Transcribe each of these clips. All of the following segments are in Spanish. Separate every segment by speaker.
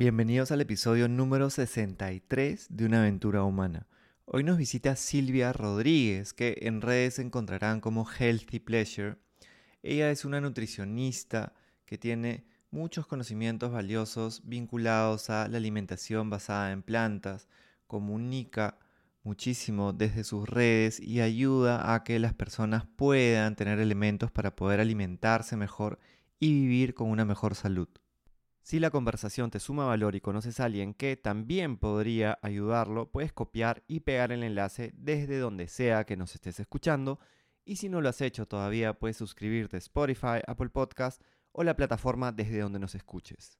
Speaker 1: Bienvenidos al episodio número 63 de Una aventura humana. Hoy nos visita Silvia Rodríguez, que en redes encontrarán como Healthy Pleasure. Ella es una nutricionista que tiene muchos conocimientos valiosos vinculados a la alimentación basada en plantas, comunica muchísimo desde sus redes y ayuda a que las personas puedan tener elementos para poder alimentarse mejor y vivir con una mejor salud. Si la conversación te suma valor y conoces a alguien que también podría ayudarlo, puedes copiar y pegar el enlace desde donde sea que nos estés escuchando. Y si no lo has hecho todavía, puedes suscribirte a Spotify, Apple Podcast o la plataforma desde donde nos escuches.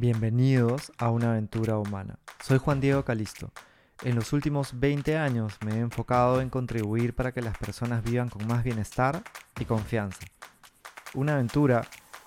Speaker 1: Bienvenidos a una aventura humana. Soy Juan Diego Calisto. En los últimos 20 años me he enfocado en contribuir para que las personas vivan con más bienestar y confianza. Una aventura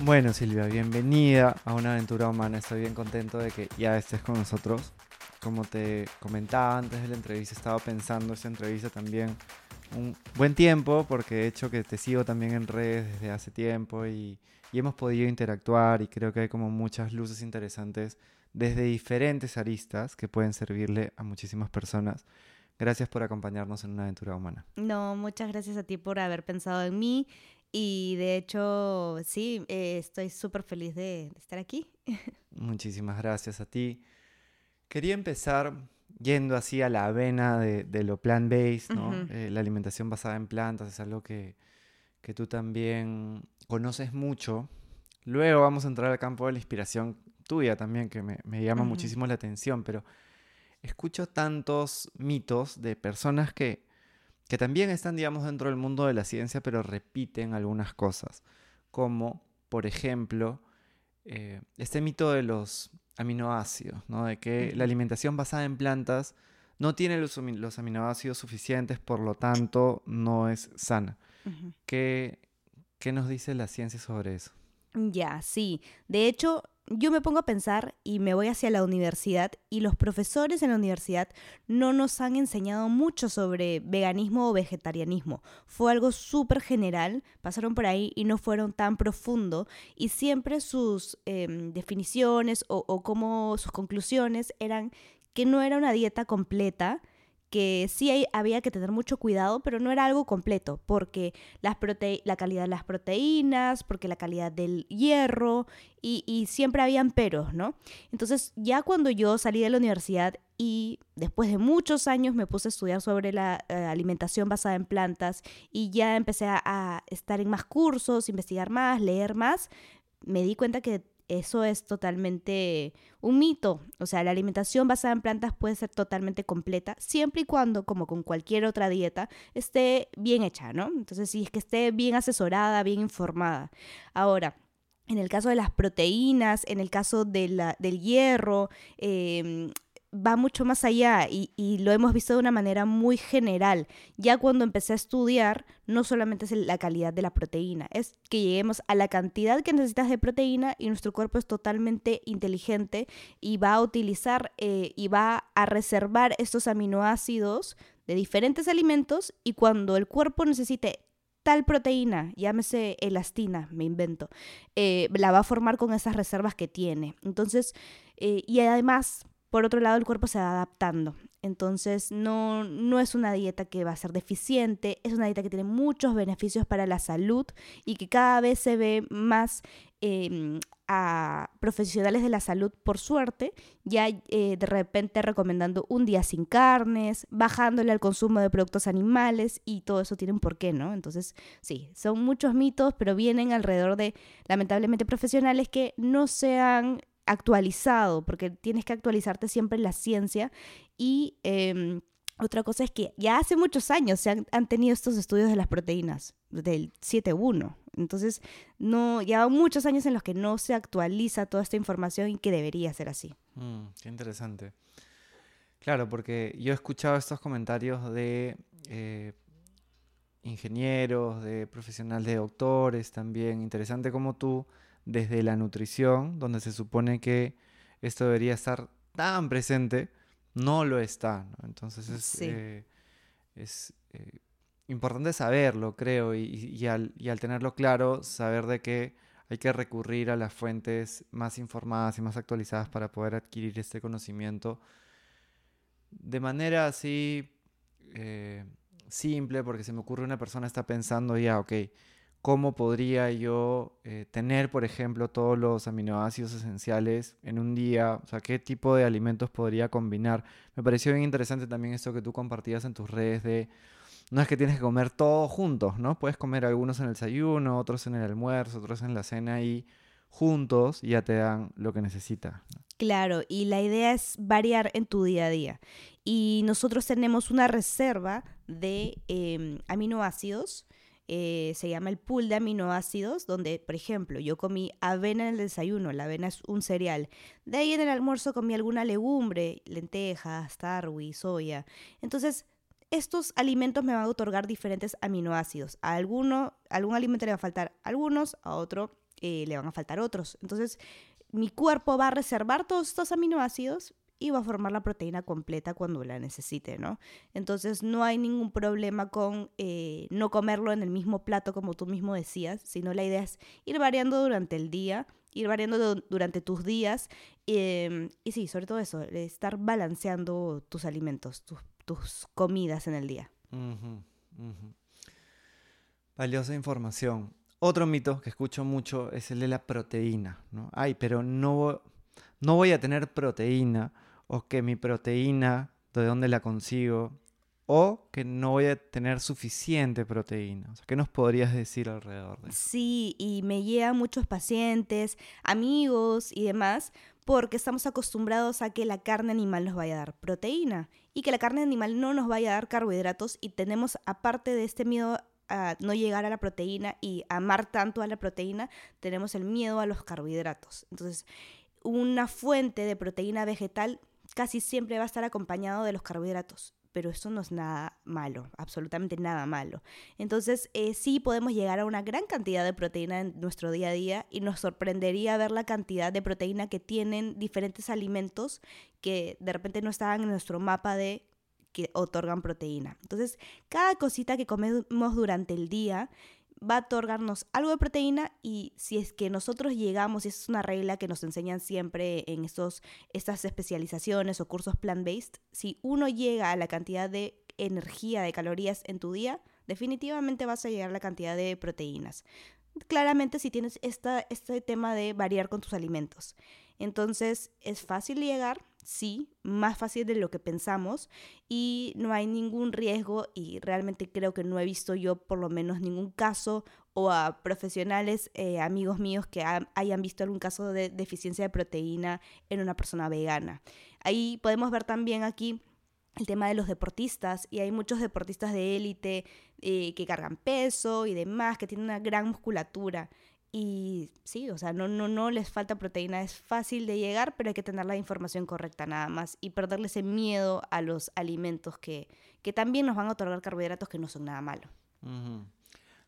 Speaker 1: Bueno, Silvia, bienvenida a una aventura humana. Estoy bien contento de que ya estés con nosotros. Como te comentaba antes de la entrevista, estaba pensando esta entrevista también un buen tiempo, porque de hecho que te sigo también en redes desde hace tiempo y, y hemos podido interactuar y creo que hay como muchas luces interesantes desde diferentes aristas que pueden servirle a muchísimas personas. Gracias por acompañarnos en una aventura humana.
Speaker 2: No, muchas gracias a ti por haber pensado en mí y de hecho, sí, eh, estoy súper feliz de, estar aquí.
Speaker 1: Muchísimas gracias a ti. Quería empezar yendo así a la avena de, lo plant-based, ¿no? Eh, la alimentación basada en plantas es algo que, que tú también conoces mucho. Luego vamos a entrar al campo de la inspiración tuya también, que me, me llama muchísimo la atención, pero escucho tantos mitos de personas que que también están, digamos, dentro del mundo de la ciencia, pero repiten algunas cosas, como, por ejemplo, eh, este mito de los aminoácidos, ¿no? de que la alimentación basada en plantas no tiene los, aminoácidos suficientes, por lo tanto, no es sana. ¿Qué, ¿Qué nos dice la ciencia sobre eso?
Speaker 2: Ya, sí. De hecho, yo me pongo a pensar y me voy hacia la universidad y los profesores en la universidad no nos han enseñado mucho sobre veganismo o vegetarianismo. Fue algo súper general, pasaron por ahí y no fueron tan profundo y siempre sus em, definiciones o, o como sus conclusiones eran que no era una dieta completa, que sí había que tener mucho cuidado, pero no era algo completo, porque la calidad de las proteínas, porque la calidad del hierro, y, siempre habían peros, ¿no? Entonces, ya cuando yo salí de la universidad y después de muchos años me puse a estudiar sobre la eh, alimentación basada en plantas y ya empecé a estar en más cursos, investigar más, leer más, me di cuenta que eso es totalmente un mito. O sea, la alimentación basada en plantas puede ser totalmente completa, siempre y cuando, como con cualquier otra dieta, esté bien hecha, ¿no? Entonces, si es que esté bien asesorada, bien informada. Ahora, en el caso de las proteínas, en el caso del hierro, eh, va mucho más allá y, lo hemos visto de una manera muy general. Ya cuando empecé a estudiar, no solamente es la calidad de la proteína, es que lleguemos a la cantidad que necesitas de proteína y nuestro cuerpo es totalmente inteligente y va a utilizar eh, y va a reservar estos aminoácidos de diferentes alimentos y cuando el cuerpo necesite tal proteína, llámese elastina, me invento, eh, la va a formar con esas reservas que tiene. Entonces, eh, y además por otro lado, el cuerpo se va adaptando. Entonces, no, no es una dieta que va a ser deficiente, es una dieta que tiene muchos beneficios para la salud y que cada vez se ve más em, a profesionales de la salud, por suerte, ya eh, de repente recomendando un día sin carnes, bajándole al consumo de productos animales y todo eso tiene un porqué, ¿no? Entonces, sí, son muchos mitos, pero vienen alrededor de, lamentablemente, profesionales que no sean actualizado, porque tienes que actualizarte siempre en la ciencia. Y em, otra cosa es que ya hace muchos años se han, tenido estos estudios de las proteínas, del 7.1. Entonces, no, ya muchos años en los que no se actualiza toda esta información y que debería ser así.
Speaker 1: Mm, qué interesante. Claro, porque yo he escuchado estos comentarios de eh, ingenieros, de profesionales, de doctores también. Interesante como tú, desde la nutrición, donde se supone que esto debería estar tan presente, no lo está. Entonces es, eh, es eh, importante saberlo, creo, y, al, y al tenerlo claro, saber de que hay que recurrir a las fuentes más informadas y más actualizadas para poder adquirir este conocimiento de manera así eh, simple, porque se me ocurre una persona está pensando ya, ok, ¿cómo podría yo eh, tener, por ejemplo, todos los aminoácidos esenciales en un día? O sea, ¿qué tipo de alimentos podría combinar? Me pareció bien interesante también esto que tú compartías en tus redes de... No es que tienes que comer todos juntos, ¿no? Puedes comer algunos en el desayuno, otros en el almuerzo, otros en la cena y juntos ya te dan lo que necesitas.
Speaker 2: Claro, y la idea es variar en tu día a día. Y nosotros tenemos una reserva de em, aminoácidos, eh, se llama el pool de aminoácidos, donde, por ejemplo, yo comí avena en el desayuno, la avena es un cereal. De ahí en el almuerzo comí alguna legumbre, lentejas, tarwi, soya. Entonces, estos alimentos me van a otorgar diferentes aminoácidos. A alguno, algún alimento le va a faltar algunos, a otro eh, le van a faltar otros. Entonces, mi cuerpo va a reservar todos estos aminoácidos y va a formar la proteína completa cuando la necesite, ¿no? Entonces no hay ningún problema con eh, no comerlo en el mismo plato como tú mismo decías, sino la idea es ir variando durante el día, ir variando durante tus días em, y sí, sobre todo eso, estar balanceando tus alimentos, tus, comidas en el día.
Speaker 1: Valiosa información. Otro mito que escucho mucho es el de la proteína, ¿no? Ay, pero no, no voy a tener proteína, o que mi proteína, ¿de dónde la consigo? O que no voy a tener suficiente proteína. O sea, ¿qué nos podrías decir alrededor de eso?
Speaker 2: Sí, y me llegan muchos pacientes, amigos y demás, porque estamos acostumbrados a que la carne animal nos vaya a dar proteína y que la carne animal no nos vaya a dar carbohidratos y tenemos, aparte de este miedo a no llegar a la proteína y amar tanto a la proteína, tenemos el miedo a los carbohidratos. Entonces, una fuente de proteína vegetal casi siempre va a estar acompañado de los carbohidratos pero eso no es nada malo, absolutamente nada malo. Entonces, eh, sí podemos llegar a una gran cantidad de proteína en nuestro día a día y nos sorprendería ver la cantidad de proteína que tienen diferentes alimentos que de repente no estaban en nuestro mapa de que otorgan proteína. Entonces, cada cosita que comemos durante el día va a otorgarnos algo de proteína y si es que nosotros llegamos, y es una regla que nos enseñan siempre en estos, estas especializaciones o cursos plant-based, si uno llega a la cantidad de energía, de calorías en tu día, definitivamente vas a llegar a la cantidad de proteínas. Claramente si tienes esta, este tema de variar con tus alimentos. Entonces es fácil llegar, sí, más fácil de lo que pensamos y no hay ningún riesgo y realmente creo que no he visto yo por lo menos ningún caso o a profesionales, eh, amigos míos que hayan visto algún caso de deficiencia de proteína en una persona vegana. Ahí podemos ver también aquí el tema de los deportistas y hay muchos deportistas de élite eh, que cargan peso y demás, que tienen una gran musculatura. Y sí, o sea, no, no, no les falta proteína, es fácil de llegar, pero hay que tener la información correcta nada más y perderle ese miedo a los alimentos que, que también nos van a otorgar carbohidratos que no son nada malo.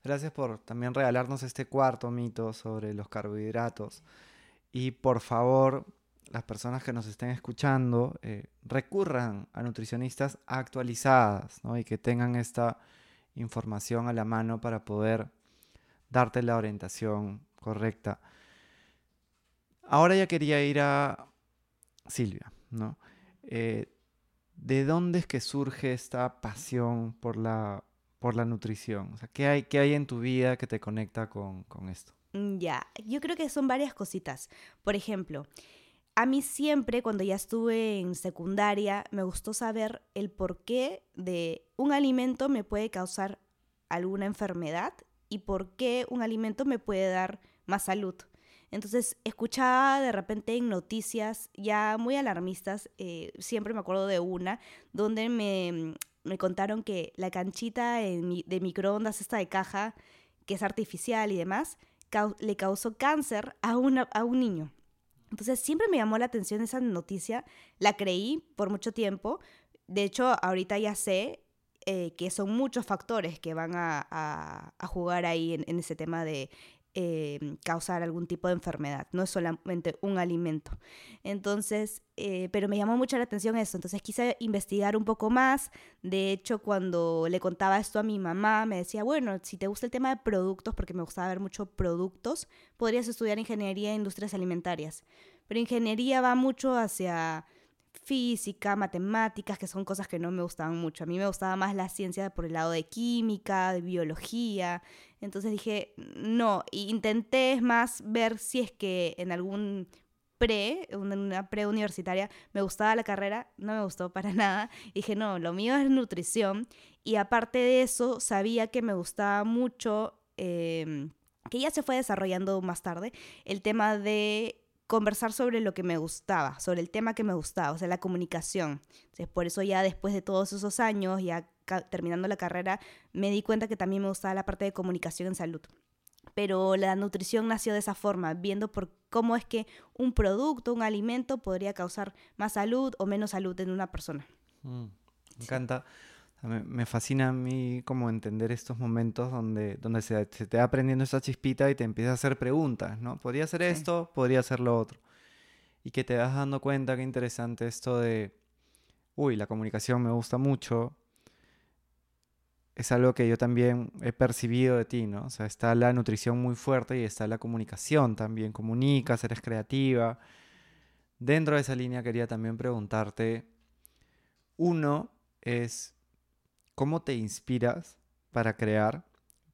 Speaker 1: Gracias por también regalarnos este cuarto mito sobre los carbohidratos. Y por favor, las personas que nos estén escuchando, eh, recurran a nutricionistas actualizadas ¿no? y que tengan esta información a la mano para poder darte la orientación correcta. Ahora ya quería ir a Silvia, ¿no? Eh, ¿De dónde es que surge esta pasión por la, por la nutrición? O sea, ¿qué hay, hay en tu vida que te conecta con, con esto?
Speaker 2: Mm, ya, yo creo que son varias cositas. Por ejemplo, a mí siempre, cuando ya estuve en secundaria, me gustó saber el por qué de un alimento me puede causar alguna enfermedad y por qué un alimento me puede dar más salud. Entonces escuchaba de repente en noticias ya muy alarmistas, eh, siempre me acuerdo de una, donde me, me contaron que la canchita de microondas, esta de caja, que es artificial y demás, le causó cáncer a, una, a un niño. Entonces siempre me llamó la atención esa noticia, la creí por mucho tiempo. De hecho, ahorita ya sé eh, que son muchos factores que van a, jugar ahí en, ese tema de eh, causar algún tipo de enfermedad, no es solamente un alimento. Entonces, eh, pero me llamó mucho la atención eso, entonces quise investigar un poco más. De hecho, cuando le contaba esto a mi mamá, me decía, bueno, si te gusta el tema de productos, porque me gustaba ver mucho productos, podrías estudiar ingeniería e industrias alimentarias. Pero ingeniería va mucho hacia física, matemáticas, que son cosas que no me gustaban mucho. A mí me gustaba más la ciencia por el lado de química, de biología. Entonces dije, no, intenté más ver si es que en algún pre, una pre-universitaria, me gustaba la carrera, no me gustó para nada. dije, no, lo mío es nutrición. Y aparte de eso, sabía que me gustaba mucho, em, que ya se fue desarrollando más tarde, el tema de conversar sobre lo que me gustaba, sobre el tema que me gustaba, o sea, la comunicación. Entonces, por eso ya después de todos esos años, ya terminando la carrera, me di cuenta que también me gustaba la parte de comunicación en salud. Pero la nutrición nació de esa forma, viendo por cómo es que un producto, un alimento podría causar más salud o menos salud en una persona.
Speaker 1: Mm, me encanta. Me, fascina a mí como entender estos momentos donde, donde se, te va aprendiendo esa chispita y te empieza a hacer preguntas, ¿no? Podría ser esto, podría ser lo otro. Y que te vas dando cuenta, qué interesante esto de, uy, la comunicación me gusta mucho. Es algo que yo también he percibido de ti, ¿no? O sea, está la nutrición muy fuerte y está la comunicación también. Comunicas, eres creativa. Dentro de esa línea quería también preguntarte, uno es cómo te inspiras para crear,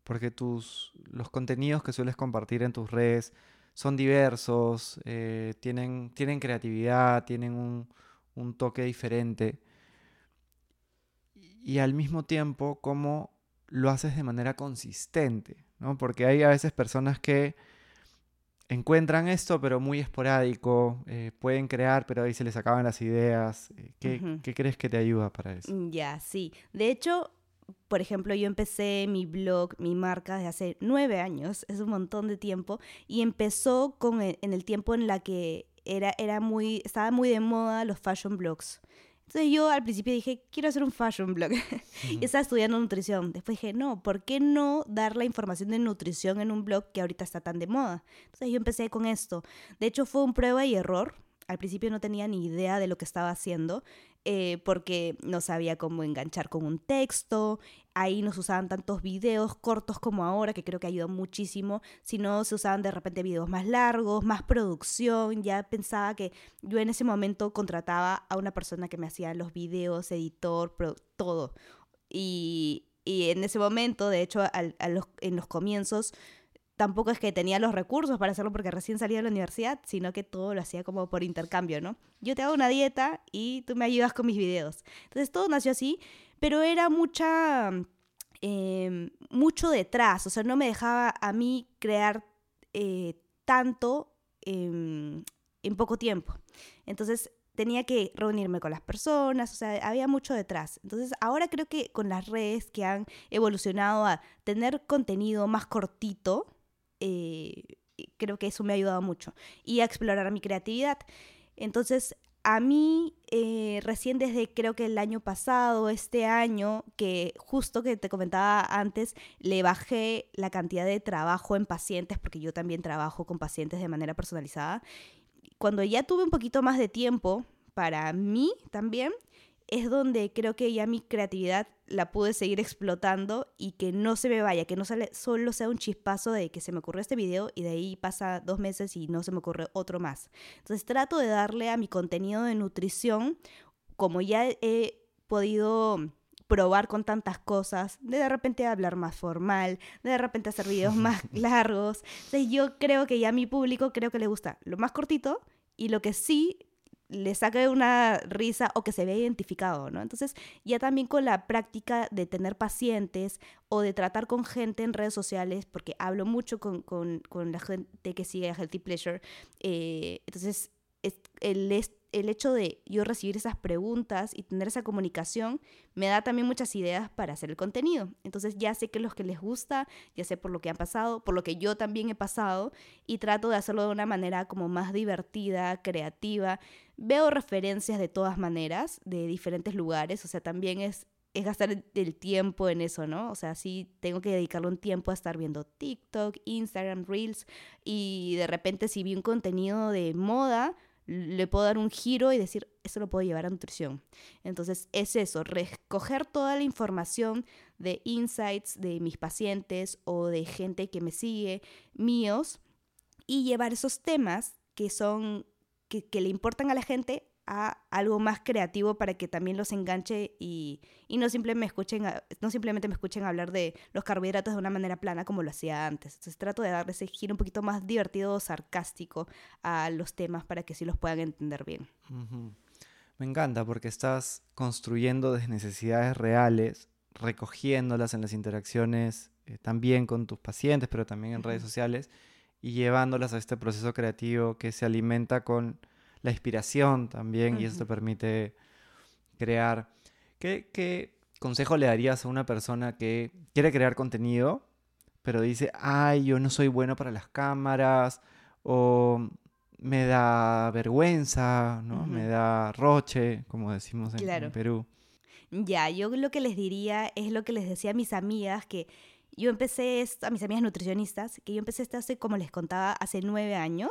Speaker 1: porque tus, los contenidos que sueles compartir en tus redes son diversos, eh, tienen, tienen creatividad, tienen un, un toque diferente. Y al mismo tiempo, cómo lo haces de manera consistente, ¿no? Porque hay a veces personas que encuentran esto, pero muy esporádico, eh, pueden crear, pero ahí se les acaban las ideas. Eh, ¿Qué, crees que te ayuda para eso?
Speaker 2: Mm, ya, sí. De hecho, por ejemplo, yo empecé mi blog, mi marca, desde hace nueve años, es un montón de tiempo, y empezó con en el tiempo en la que era, era muy, estaba muy de moda los fashion blogs. Entonces yo al principio dije, quiero hacer un fashion blog. y estaba estudiando nutrición. Después dije, no, ¿por qué no dar la información de nutrición en un blog que ahorita está tan de moda? Entonces yo empecé con esto. De hecho fue un prueba y error. Al principio no tenía ni idea de lo que estaba haciendo. Eh, porque no sabía cómo enganchar con un texto, ahí no se usaban tantos videos cortos como ahora, que creo que ayudó muchísimo, sino se usaban de repente videos más largos, más producción, ya pensaba que yo en ese momento contrataba a una persona que me hacía los videos, editor, todo. Y, en ese momento, de hecho, en los comienzos, tampoco es que tenía los recursos para hacerlo porque recién salía de la universidad, sino que todo lo hacía como por intercambio, ¿no? Yo te hago una dieta y tú me ayudas con mis videos. Entonces todo nació así, pero era mucha, em, mucho detrás, o sea, no me dejaba a mí crear eh, tanto en poco tiempo. Entonces tenía que reunirme con las personas, o sea, había mucho detrás. Entonces, ahora creo que con las redes que han evolucionado a tener contenido más cortito, eh, creo que eso me ha ayudado mucho. Y a explorar mi creatividad. Entonces, a mí, eh, recién desde creo que el año pasado, este año, que justo que te comentaba antes, le bajé la cantidad de trabajo en pacientes, porque yo también trabajo con pacientes de manera personalizada. Cuando ya tuve un poquito más de tiempo para mí también, es donde creo que ya mi creatividad la pude seguir explotando y que no se me vaya, que no sale, solo sea un chispazo de que se me ocurrió este video y de ahí pasa dos meses y no se me ocurre otro más. Entonces trato de darle a mi contenido de nutrición, como ya he podido probar con tantas cosas, de de repente hablar más formal, de de repente hacer videos más largos. Entonces yo creo que ya a mi público creo que le gusta lo más cortito y lo que sí le saque una risa o que se vea identificado, ¿no? Entonces, ya también con la práctica de tener pacientes o de tratar con gente en redes sociales, porque hablo mucho con, la gente que sigue a Healthy Pleasure, eh, entonces es, el, el hecho de yo recibir esas preguntas y tener esa comunicación me da también muchas ideas para hacer el contenido. Entonces ya sé que los que les gusta, ya sé por lo que han pasado, por lo que yo también he pasado y trato de hacerlo de una manera como más divertida, creativa. Veo referencias de todas maneras, de diferentes lugares, o sea, también es es gastar el tiempo en eso, ¿no? O sea, sí tengo que dedicarle un tiempo a estar viendo TikTok, Instagram, Reels y de repente si vi un contenido de moda, le puedo dar un giro y decir, eso lo puedo llevar a nutrición. Entonces es eso, recoger toda la información de insights de mis pacientes o de gente que me sigue, míos, y llevar esos temas que son, que, que le importan a la gente a algo más creativo para que también los enganche y, no, simplemente me escuchen, no simplemente me escuchen hablar de los carbohidratos de una manera plana como lo hacía antes. Entonces trato de darle ese giro un poquito más divertido o sarcástico a los temas para que sí los puedan entender bien.
Speaker 1: Me encanta porque estás construyendo desde necesidades reales, recogiéndolas en las interacciones eh, también con tus pacientes, pero también en redes sociales y llevándolas a este proceso creativo que se alimenta con la inspiración también y eso te permite crear. ¿Qué, consejo le darías a una persona que quiere crear contenido, pero dice, ay, yo no soy bueno para las cámaras o me da vergüenza, ¿no? Me da roche, como decimos en, Perú.
Speaker 2: Ya, yo lo que les diría es lo que les decía a mis amigas, que yo empecé esto, a mis amigas nutricionistas, que yo empecé esto hace, como les contaba, hace nueve años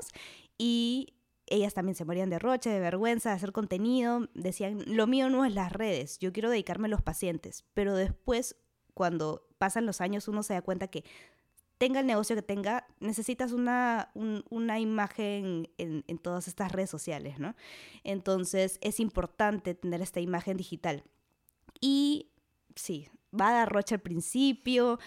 Speaker 2: y ellas también se morían de roche, de vergüenza, de hacer contenido. Decían, lo mío no es las redes, yo quiero dedicarme a los pacientes. Pero después, cuando pasan los años, uno se da cuenta que tenga el negocio que tenga, necesitas una, una imagen en, en, todas estas redes sociales, ¿no? Entonces es importante tener esta imagen digital. Y sí, va a dar roche al principio,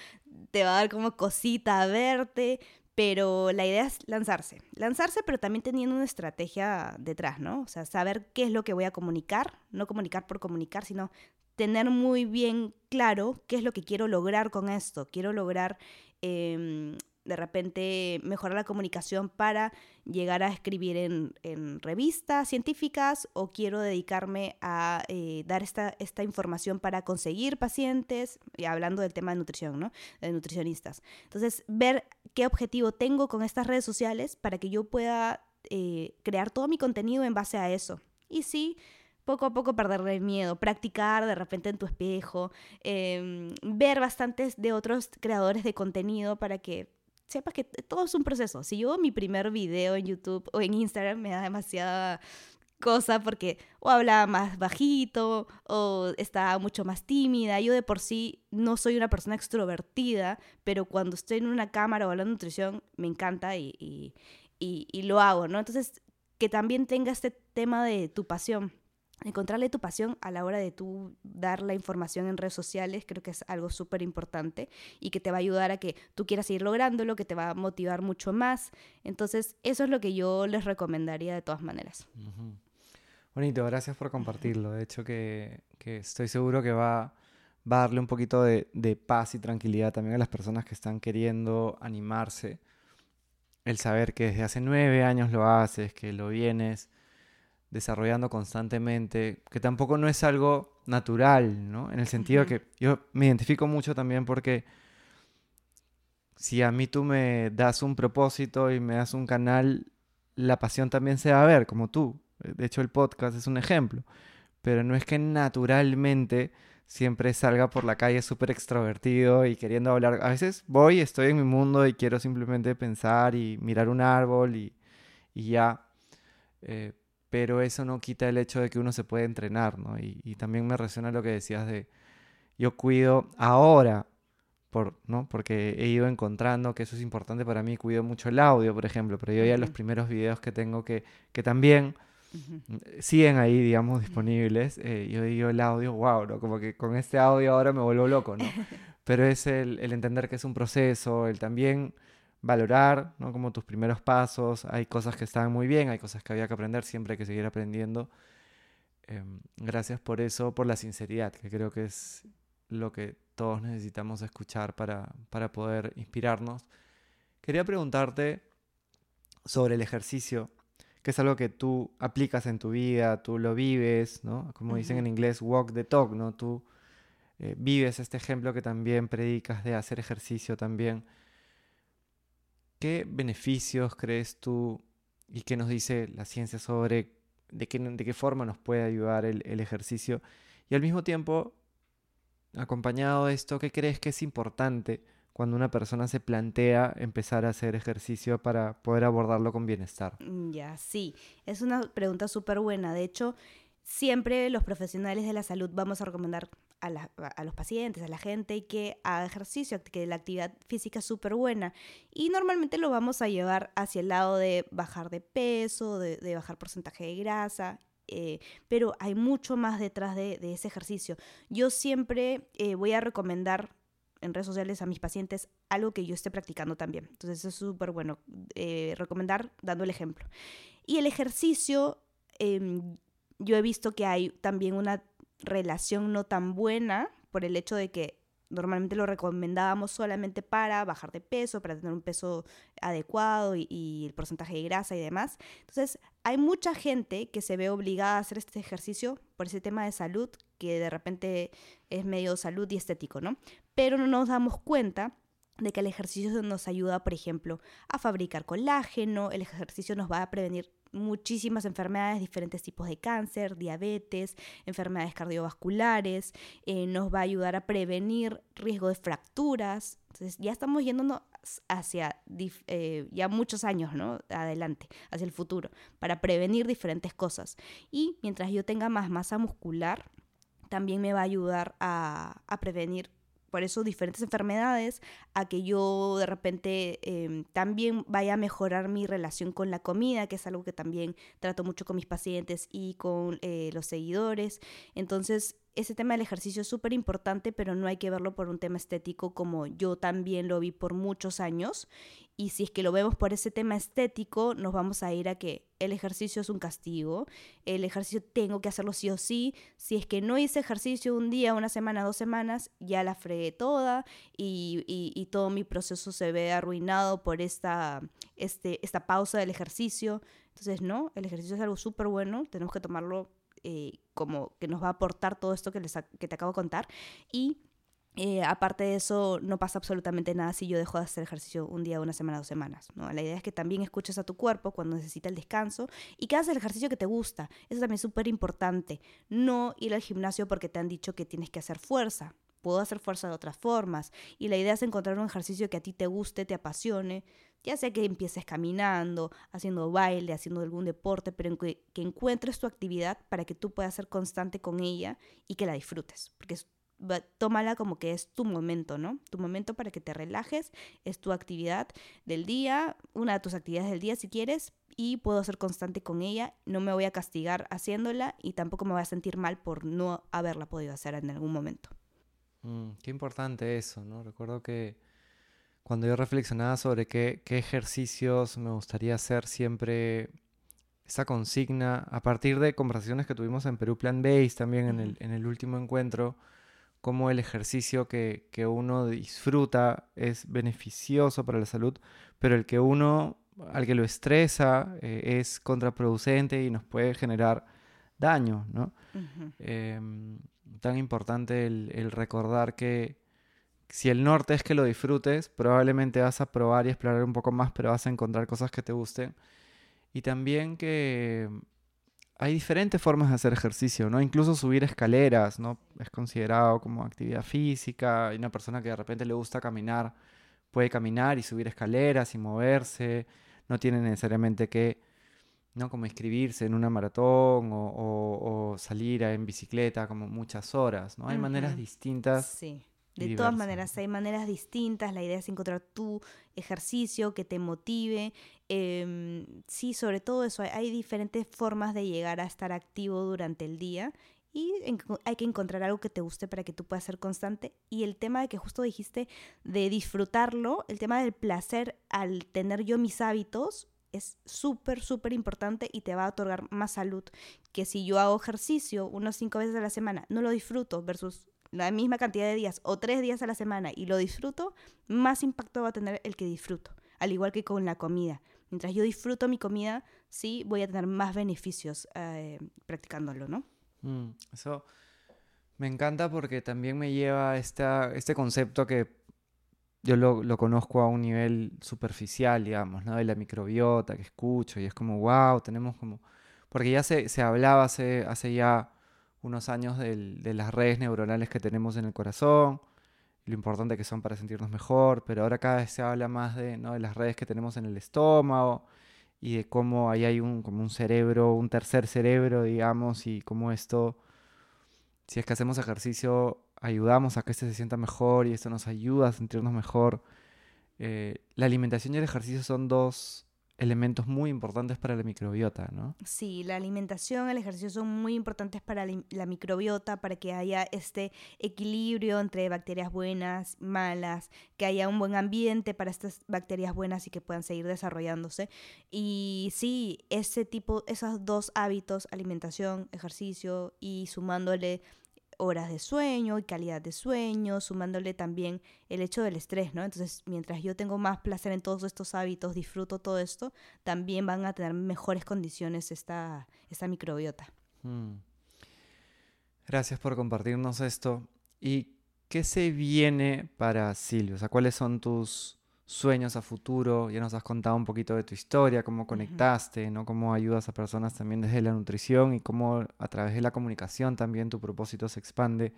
Speaker 2: te va a dar como cosita a verte, pero la idea es lanzarse. Lanzarse, pero también teniendo una estrategia detrás, ¿no? O sea, saber qué es lo que voy a comunicar, no comunicar por comunicar, sino tener muy bien claro qué es lo que quiero lograr con esto. Quiero lograr em, de repente mejorar la comunicación para llegar a escribir en, revistas científicas o quiero dedicarme a eh, dar esta, esta información para conseguir pacientes, y hablando del tema de nutrición, ¿no? De nutricionistas. Entonces, ver qué objetivo tengo con estas redes sociales para que yo pueda eh, crear todo mi contenido en base a eso. Y sí, poco a poco perderle el miedo, practicar de repente en tu espejo, em, ver bastantes de otros creadores de contenido para que sepas que todo es un proceso. Si yo mi primer video en YouTube o en Instagram me da demasiada cosa porque o hablaba más bajito o estaba mucho más tímida. Yo de por sí no soy una persona extrovertida, pero cuando estoy en una cámara o hablando de nutrición me encanta y, y, y lo hago, ¿no? Entonces, que también tenga este tema de tu pasión encontrarle tu pasión a la hora de tú dar la información en redes sociales, creo que es algo súper importante y que te va a ayudar a que tú quieras seguir lográndolo, que te va a motivar mucho más. Entonces, eso es lo que yo les recomendaría de todas maneras.
Speaker 1: Bonito, gracias por compartirlo. De hecho, que, estoy seguro que va, a darle un poquito de, de paz y tranquilidad también a las personas que están queriendo animarse. El saber que desde hace nueve años lo haces, que lo vienes desarrollando constantemente, que tampoco no es algo natural, ¿no? En el sentido que yo me identifico mucho también porque si a mí tú me das un propósito y me das un canal, la pasión también se va a ver, como tú. De hecho, el podcast es un ejemplo. Pero no es que naturalmente siempre salga por la calle súper extrovertido y queriendo hablar. A veces voy, estoy en mi mundo y quiero simplemente pensar y mirar un árbol y, ya. Eh, pero eso no quita el hecho de que uno se puede entrenar, ¿no? Y, también me resuena lo que decías de, yo cuido ahora, por, ¿no? Porque he ido encontrando que eso es importante para mí, cuido mucho el audio, por ejemplo, pero yo ya los primeros videos que tengo que, que también siguen ahí, digamos, disponibles, eh, yo digo el audio, wow, ¿no? Como que con este audio ahora me vuelvo loco, ¿no? Pero es el, el entender que es un proceso, el también valorar, ¿no? Como tus primeros pasos, hay cosas que estaban muy bien, hay cosas que había que aprender, siempre hay que seguir aprendiendo. Em, gracias por eso, por la sinceridad, que creo que es lo que todos necesitamos escuchar para, para poder inspirarnos. Quería preguntarte sobre el ejercicio, que es algo que tú aplicas en tu vida, tú lo vives, ¿no? Como dicen en inglés, walk the talk, ¿no? Tú eh, vives este ejemplo que también predicas de hacer ejercicio también. ¿Qué beneficios crees tú y qué nos dice la ciencia sobre de qué, de qué forma nos puede ayudar el, el ejercicio? Y al mismo tiempo, acompañado de esto, ¿qué crees que es importante cuando una persona se plantea empezar a hacer ejercicio para poder abordarlo con bienestar?
Speaker 2: Mm, Ya, sí, es una pregunta súper buena. De hecho, siempre los profesionales de la salud vamos a recomendar a, los pacientes, a la gente que haga ejercicio, que la actividad física es súper buena. Y normalmente lo vamos a llevar hacia el lado de bajar de peso, de, bajar porcentaje de grasa. eh, pero hay mucho más detrás de, ese ejercicio. Yo siempre eh, voy a recomendar en redes sociales a mis pacientes algo que yo esté practicando también. Entonces es súper bueno. eh, recomendar dando el ejemplo. Y el ejercicio, em, yo he visto que hay también una relación no tan buena por el hecho de que normalmente lo recomendábamos solamente para bajar de peso, para tener un peso adecuado y, el porcentaje de grasa y demás. Entonces, hay mucha gente que se ve obligada a hacer este ejercicio por ese tema de salud, que de repente es medio salud y estético, ¿no? Pero no nos damos cuenta de que el ejercicio nos ayuda, por ejemplo, a fabricar colágeno, el ejercicio nos va a prevenir muchísimas enfermedades, diferentes tipos de cáncer, diabetes, enfermedades cardiovasculares, eh, nos va a ayudar a prevenir riesgo de fracturas. Entonces ya estamos yéndonos hacia eh, ya muchos años, ¿no? Adelante, hacia el futuro, para prevenir diferentes cosas. Y mientras yo tenga más masa muscular, también me va a ayudar a, a prevenir por eso diferentes enfermedades, a que yo de repente eh, también vaya a mejorar mi relación con la comida, que es algo que también trato mucho con mis pacientes y con eh, los seguidores. Entonces, ese tema del ejercicio es súper importante, pero no hay que verlo por un tema estético como yo también lo vi por muchos años. Y si es que lo vemos por ese tema estético, nos vamos a ir a que el ejercicio es un castigo, el ejercicio tengo que hacerlo sí o sí. Si es que no hice ejercicio un día, una semana, dos semanas, ya la fregué toda y, y- todo mi proceso se ve arruinado por esta, este, esta pausa del ejercicio. Entonces, no, el ejercicio es algo súper bueno, tenemos que tomarlo eh, como que nos va a aportar todo esto que, les que te acabo de contar. Y eh, aparte de eso, no pasa absolutamente nada si yo dejo de hacer ejercicio un día, una semana, dos semanas. ¿no? La idea es que también escuches a tu cuerpo cuando necesita el descanso y que hagas el ejercicio que te gusta. Eso también es súper importante. No ir al gimnasio porque te han dicho que tienes que hacer fuerza. Puedo hacer fuerza de otras formas. Y la idea es encontrar un ejercicio que a ti te guste, te apasione. Ya sea que empieces caminando, haciendo baile, haciendo algún deporte, pero que, que encuentres tu actividad para que tú puedas ser constante con ella y que la disfrutes. Porque es- va- tómala como que es tu momento, ¿no? Tu momento para que te relajes, es tu actividad del día, una de tus actividades del día si quieres, y puedo ser constante con ella, no me voy a castigar haciéndola y tampoco me voy a sentir mal por no haberla podido hacer en algún momento.
Speaker 1: Mm, qué importante eso, ¿no? Recuerdo que cuando yo reflexionaba sobre qué, qué ejercicios me gustaría hacer, siempre esa consigna, a partir de conversaciones que tuvimos en Perú Plan Base, también en el,
Speaker 2: Ujú.
Speaker 1: en el último encuentro, cómo el ejercicio que, que uno disfruta es beneficioso para la salud, pero el que uno, al que lo estresa, eh, es contraproducente y nos puede generar daño, ¿no? Em, tan importante el, el recordar que si el norte es que lo disfrutes, probablemente vas a probar y explorar un poco más, pero vas a encontrar cosas que te gusten. Y también que hay diferentes formas de hacer ejercicio, ¿no? Incluso subir escaleras, ¿no? Es considerado como actividad física. Hay una persona que de repente le gusta caminar, puede caminar y subir escaleras y moverse. No tiene necesariamente que ¿no? Como inscribirse en una maratón o, o- o salir en bicicleta como muchas horas, ¿no? Hay maneras distintas.
Speaker 2: Sí. De todas maneras, hay maneras distintas. La idea es encontrar tu ejercicio que te motive. Em, sí, sobre todo eso. Hay, diferentes formas de llegar a estar activo durante el día. Y hay que encontrar algo que te guste para que tú puedas ser constante. Y el tema de que justo dijiste de disfrutarlo, el tema del placer al tener yo mis hábitos, es súper, súper importante y te va a otorgar más salud que si yo hago ejercicio unos cinco veces a la semana, no lo disfruto versus la misma cantidad de días o tres días a la semana y lo disfruto, más impacto va a tener el que disfruto. Al igual que con la comida. Mientras yo disfruto mi comida, sí, voy a tener más beneficios eh, practicándolo, ¿no?
Speaker 1: Mm, eso me encanta porque también me lleva esta, este concepto que yo lo, lo, conozco a un nivel superficial, digamos, ¿no? De la microbiota que escucho y es como, wow, tenemos como... Porque ya se, se hablaba hace, hace ya unos años del, de las redes neuronales que tenemos en el corazón, lo importante que son para sentirnos mejor, pero ahora cada vez se habla más de, ¿no? de las redes que tenemos en el estómago y de cómo ahí hay un, como un cerebro, un tercer cerebro, digamos, y cómo esto, si es que hacemos ejercicio, ayudamos a que este se sienta mejor y esto nos ayuda a sentirnos mejor. Eh, la alimentación y el ejercicio son dos elementos muy importantes para la microbiota, ¿no?
Speaker 2: Sí, la alimentación, el ejercicio son muy importantes para la microbiota, para que haya este equilibrio entre bacterias buenas, malas, que haya un buen ambiente para estas bacterias buenas y que puedan seguir desarrollándose. Y sí, ese tipo, esos dos hábitos, alimentación, ejercicio y sumándole horas de sueño y calidad de sueño, sumándole también el hecho del estrés, ¿no? Entonces, mientras yo tengo más placer en todos estos hábitos, disfruto todo esto, también van a tener mejores condiciones esta, esta microbiota. Mm.
Speaker 1: Gracias por compartirnos esto. ¿Y qué se viene para Silvio? O sea, ¿cuáles son tus sueños a futuro. Ya nos has contado un poquito de tu historia, cómo conectaste, ¿no? Cómo ayudas a personas también desde la nutrición y cómo a través de la comunicación también tu propósito se expande.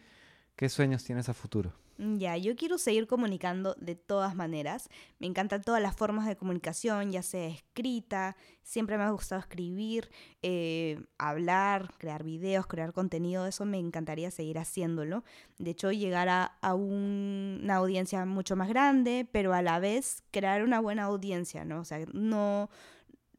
Speaker 1: ¿Qué sueños tienes a futuro?
Speaker 2: Mm, ya, yo quiero seguir comunicando de todas maneras. Me encantan todas las formas de comunicación, ya sea escrita, siempre me ha gustado escribir, eh, hablar, crear videos, crear contenido, eso me encantaría seguir haciéndolo. De hecho, llegar a, a una audiencia mucho más grande, pero a la vez crear una buena audiencia, ¿no? O sea, no,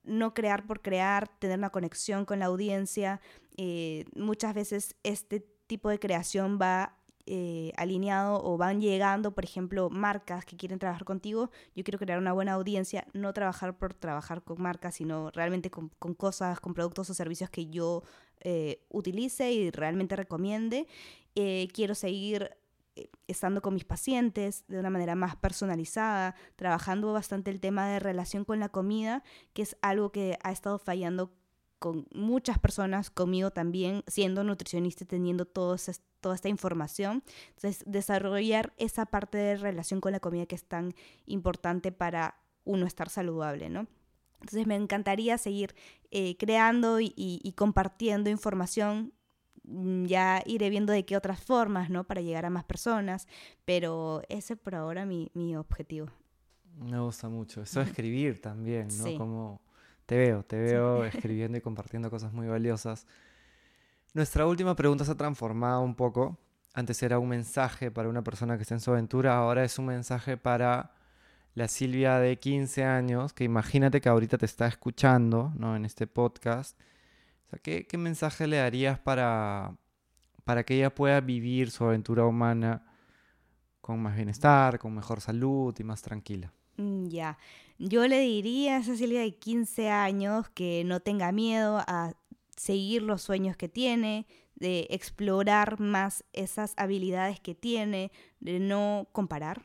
Speaker 2: no crear por crear, tener una conexión con la audiencia. Eh, muchas veces este tipo de creación va eh, alineado o van llegando, por ejemplo, marcas que quieren trabajar contigo, yo quiero crear una buena audiencia, no trabajar por trabajar con marcas, sino realmente con, cosas, con productos o servicios que yo eh, utilice y realmente recomiende. Eh, quiero seguir estando con mis pacientes de una manera más personalizada, trabajando bastante el tema de relación con la comida, que es algo que ha estado fallando con muchas personas, conmigo también, siendo nutricionista y teniendo toda esta información. Entonces, desarrollar esa parte de relación con la comida que es tan importante para uno estar saludable, ¿no? Entonces, me encantaría seguir eh, creando y, compartiendo información mm, ya iré viendo de qué otras formas, ¿no? Para llegar a más personas, pero ese por ahora mi, mi objetivo.
Speaker 1: Me gusta mucho. Eso escribir también, ¿no? Como te veo, te veo escribiendo y compartiendo cosas muy valiosas. Nuestra última pregunta se ha transformado un poco. Antes era un mensaje para una persona que está en su aventura, ahora es un mensaje para la Silvia de 15 años, que imagínate que ahorita te está escuchando ¿no? en este podcast. ¿qué, mensaje le darías para, para que ella pueda vivir su aventura humana con más bienestar, con mejor salud y más tranquila?
Speaker 2: Mm, ya, yo le diría a Silvia de 15 años que no tenga miedo a seguir los sueños que tiene, de explorar más esas habilidades que tiene, de no comparar,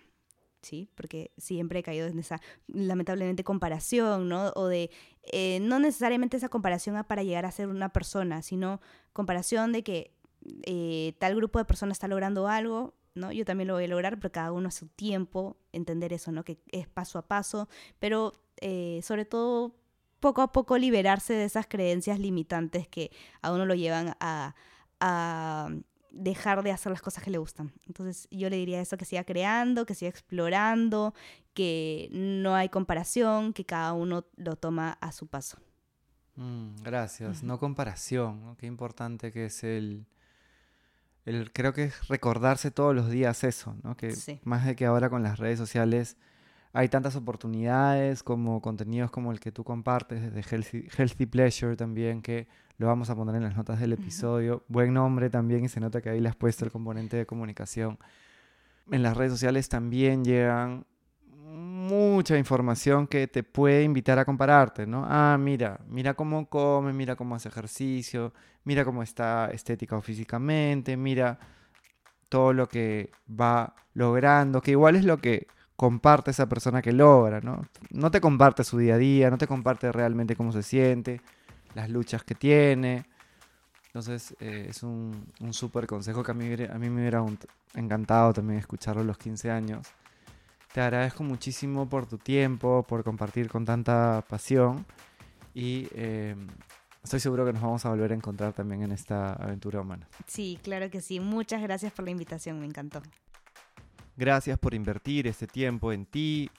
Speaker 2: ¿sí? Porque siempre he caído en esa, lamentablemente, comparación, ¿no? O de, eh, no necesariamente esa comparación para llegar a ser una persona, sino comparación de que eh, tal grupo de personas está logrando algo, ¿no? Yo también lo voy a lograr, pero cada uno a su tiempo, entender eso, ¿no? Que es paso a paso, pero eh, sobre todo poco a poco liberarse de esas creencias limitantes que a uno lo llevan a, dejar de hacer las cosas que le gustan. Entonces yo le diría eso, que siga creando, que siga explorando, que no hay comparación, que cada uno lo toma a su paso.
Speaker 1: Mm, gracias, no comparación, qué importante que es el, creo que es recordarse todos los días eso, ¿no? Que más de que ahora con las redes sociales hay tantas oportunidades como contenidos como el que tú compartes desde Healthy, Healthy Pleasure también, que lo vamos a poner en las notas del episodio. Buen nombre también y se nota que ahí le has puesto el componente de comunicación. En las redes sociales también llegan mucha información que te puede invitar a compararte, ¿no? Ah, mira, mira cómo come, mira cómo hace ejercicio, mira cómo está estética o físicamente, mira todo lo que va logrando, que igual es lo que comparte esa persona que logra, ¿no? No te comparte su día a día, no te comparte realmente cómo se siente, las luchas que tiene. Entonces eh, es un, un súper consejo que a mí, a mí me hubiera encantado también escucharlo a los 15 años. Te agradezco muchísimo por tu tiempo, por compartir con tanta pasión y eh, estoy seguro que nos vamos a volver a encontrar también en esta aventura humana.
Speaker 2: Sí, claro que sí. Muchas gracias por la invitación, me encantó.
Speaker 1: Gracias por invertir este tiempo en ti,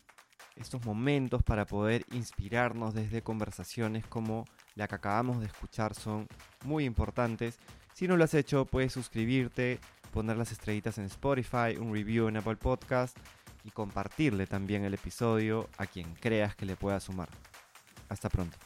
Speaker 1: estos momentos para poder inspirarnos desde conversaciones como la que acabamos de escuchar son muy importantes. Si no lo has hecho, puedes suscribirte, poner las estrellitas en Spotify, un review en Apple Podcast y compartirle también el episodio a quien creas que le pueda sumar. Hasta pronto.